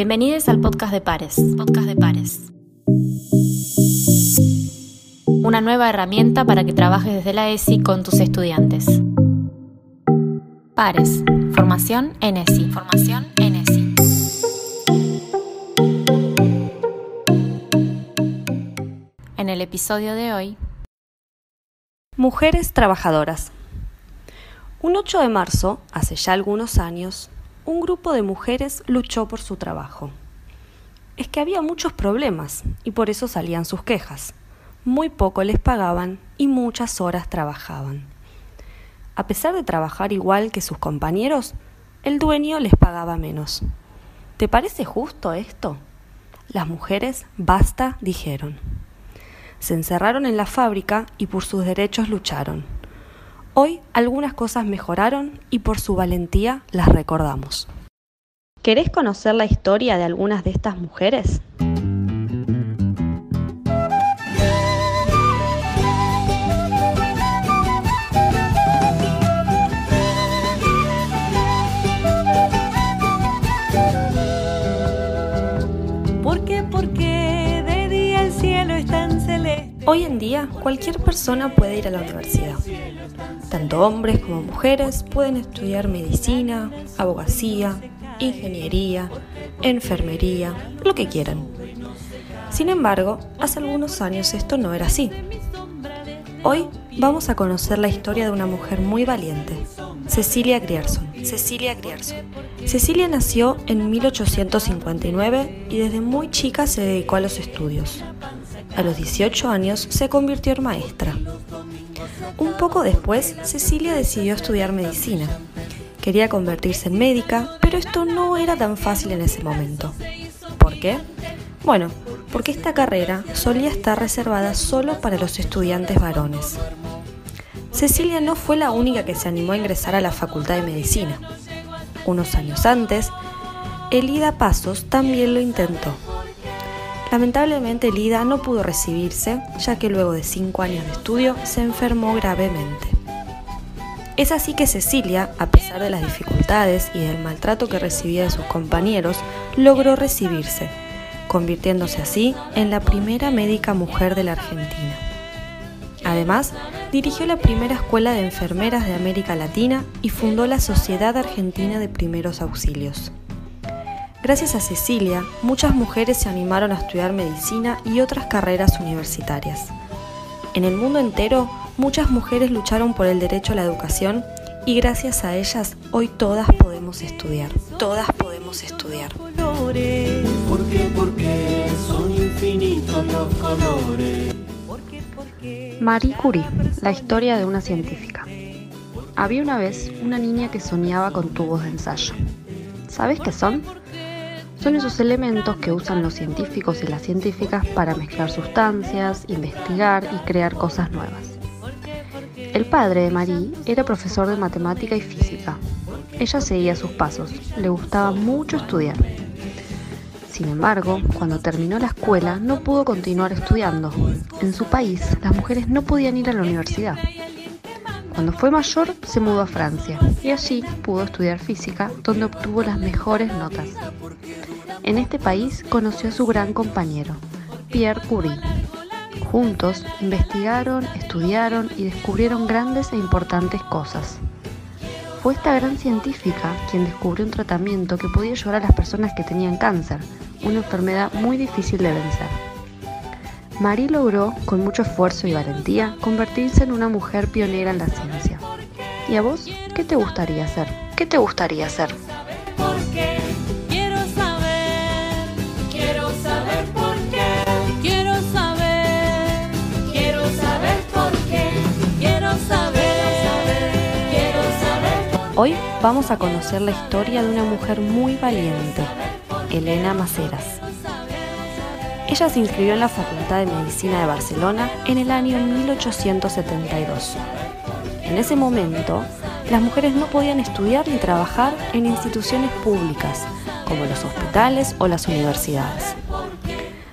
Bienvenidos al podcast de Pares. Podcast de Pares. Una nueva herramienta para que trabajes desde la ESI con tus estudiantes. Pares. Formación en ESI. Formación en ESI. En el episodio de hoy. Mujeres trabajadoras. Un 8 de marzo, hace ya algunos años, un grupo de mujeres luchó por su trabajo. Es que había muchos problemas y por eso salían sus quejas. Muy poco les pagaban y muchas horas trabajaban. A pesar de trabajar igual que sus compañeros, el dueño les pagaba menos. ¿Te parece justo esto? Las mujeres basta dijeron. Se encerraron en la fábrica y por sus derechos lucharon. Hoy algunas cosas mejoraron y por su valentía las recordamos. ¿Querés conocer la historia de algunas de estas mujeres? Hoy en día cualquier persona puede ir a la universidad. Tanto hombres como mujeres pueden estudiar medicina, abogacía, ingeniería, enfermería, lo que quieran. Sin embargo, hace algunos años esto no era así. Hoy vamos a conocer la historia de una mujer muy valiente, Cecilia Grierson. Cecilia Grierson. Cecilia nació en 1859 y desde muy chica se dedicó a los estudios. A los 18 años se convirtió en maestra. Un poco después, Cecilia decidió estudiar medicina. Quería convertirse en médica, pero esto no era tan fácil en ese momento. ¿Por qué? Bueno, porque esta carrera solía estar reservada solo para los estudiantes varones. Cecilia no fue la única que se animó a ingresar a la Facultad de Medicina. Unos años antes, Elida Pasos también lo intentó. Lamentablemente Elida no pudo recibirse, ya que luego de cinco años de estudio se enfermó gravemente. Es así que Cecilia, a pesar de las dificultades y del maltrato que recibía de sus compañeros, logró recibirse, convirtiéndose así en la primera médica mujer de la Argentina. Además, dirigió la primera escuela de enfermeras de América Latina y fundó la Sociedad Argentina de Primeros Auxilios. Gracias a Cecilia, muchas mujeres se animaron a estudiar medicina y otras carreras universitarias. En el mundo entero, muchas mujeres lucharon por el derecho a la educación y gracias a ellas hoy todas podemos estudiar. Todas podemos estudiar. Colores. ¿Por qué? Porque son infinitos los colores. Porque Marie Curie, la historia de una científica. Había una vez una niña que soñaba con tubos de ensayo. ¿Sabes qué son? Son esos elementos que usan los científicos y las científicas para mezclar sustancias, investigar y crear cosas nuevas. El padre de Marie era profesor de matemática y física. Ella seguía sus pasos, le gustaba mucho estudiar. Sin embargo, cuando terminó la escuela no pudo continuar estudiando. En su país, las mujeres no podían ir a la universidad. Cuando fue mayor, se mudó a Francia y allí pudo estudiar física, donde obtuvo las mejores notas. En este país conoció a su gran compañero, Pierre Curie. Juntos investigaron, estudiaron y descubrieron grandes e importantes cosas. Fue esta gran científica quien descubrió un tratamiento que podía ayudar a las personas que tenían cáncer, una enfermedad muy difícil de vencer. Marie logró, con mucho esfuerzo y valentía, convertirse en una mujer pionera en la ciencia. ¿Y a vos qué te gustaría hacer? ¿Qué te gustaría hacer? Hoy vamos a conocer la historia de una mujer muy valiente, Elena Maceras. Ella se inscribió en la Facultad de Medicina de Barcelona en el año 1872. En ese momento, las mujeres no podían estudiar ni trabajar en instituciones públicas, como los hospitales o las universidades.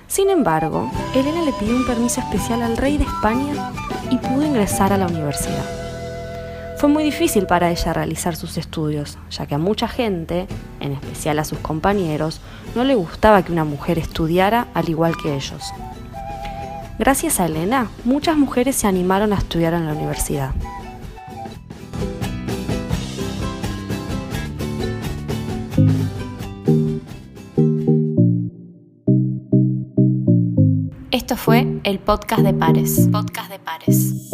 Sin embargo, Elena le pidió un permiso especial al rey de España y pudo ingresar a la universidad. Fue muy difícil para ella realizar sus estudios, ya que a mucha gente, en especial a sus compañeros, no le gustaba que una mujer estudiara al igual que ellos. Gracias a Elena, muchas mujeres se animaron a estudiar en la universidad. Esto fue el podcast de Pares. Podcast de Pares.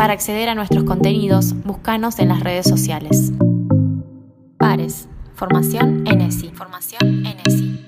Para acceder a nuestros contenidos, búscanos en las redes sociales. Pares. Formación ESI. Formación ESI.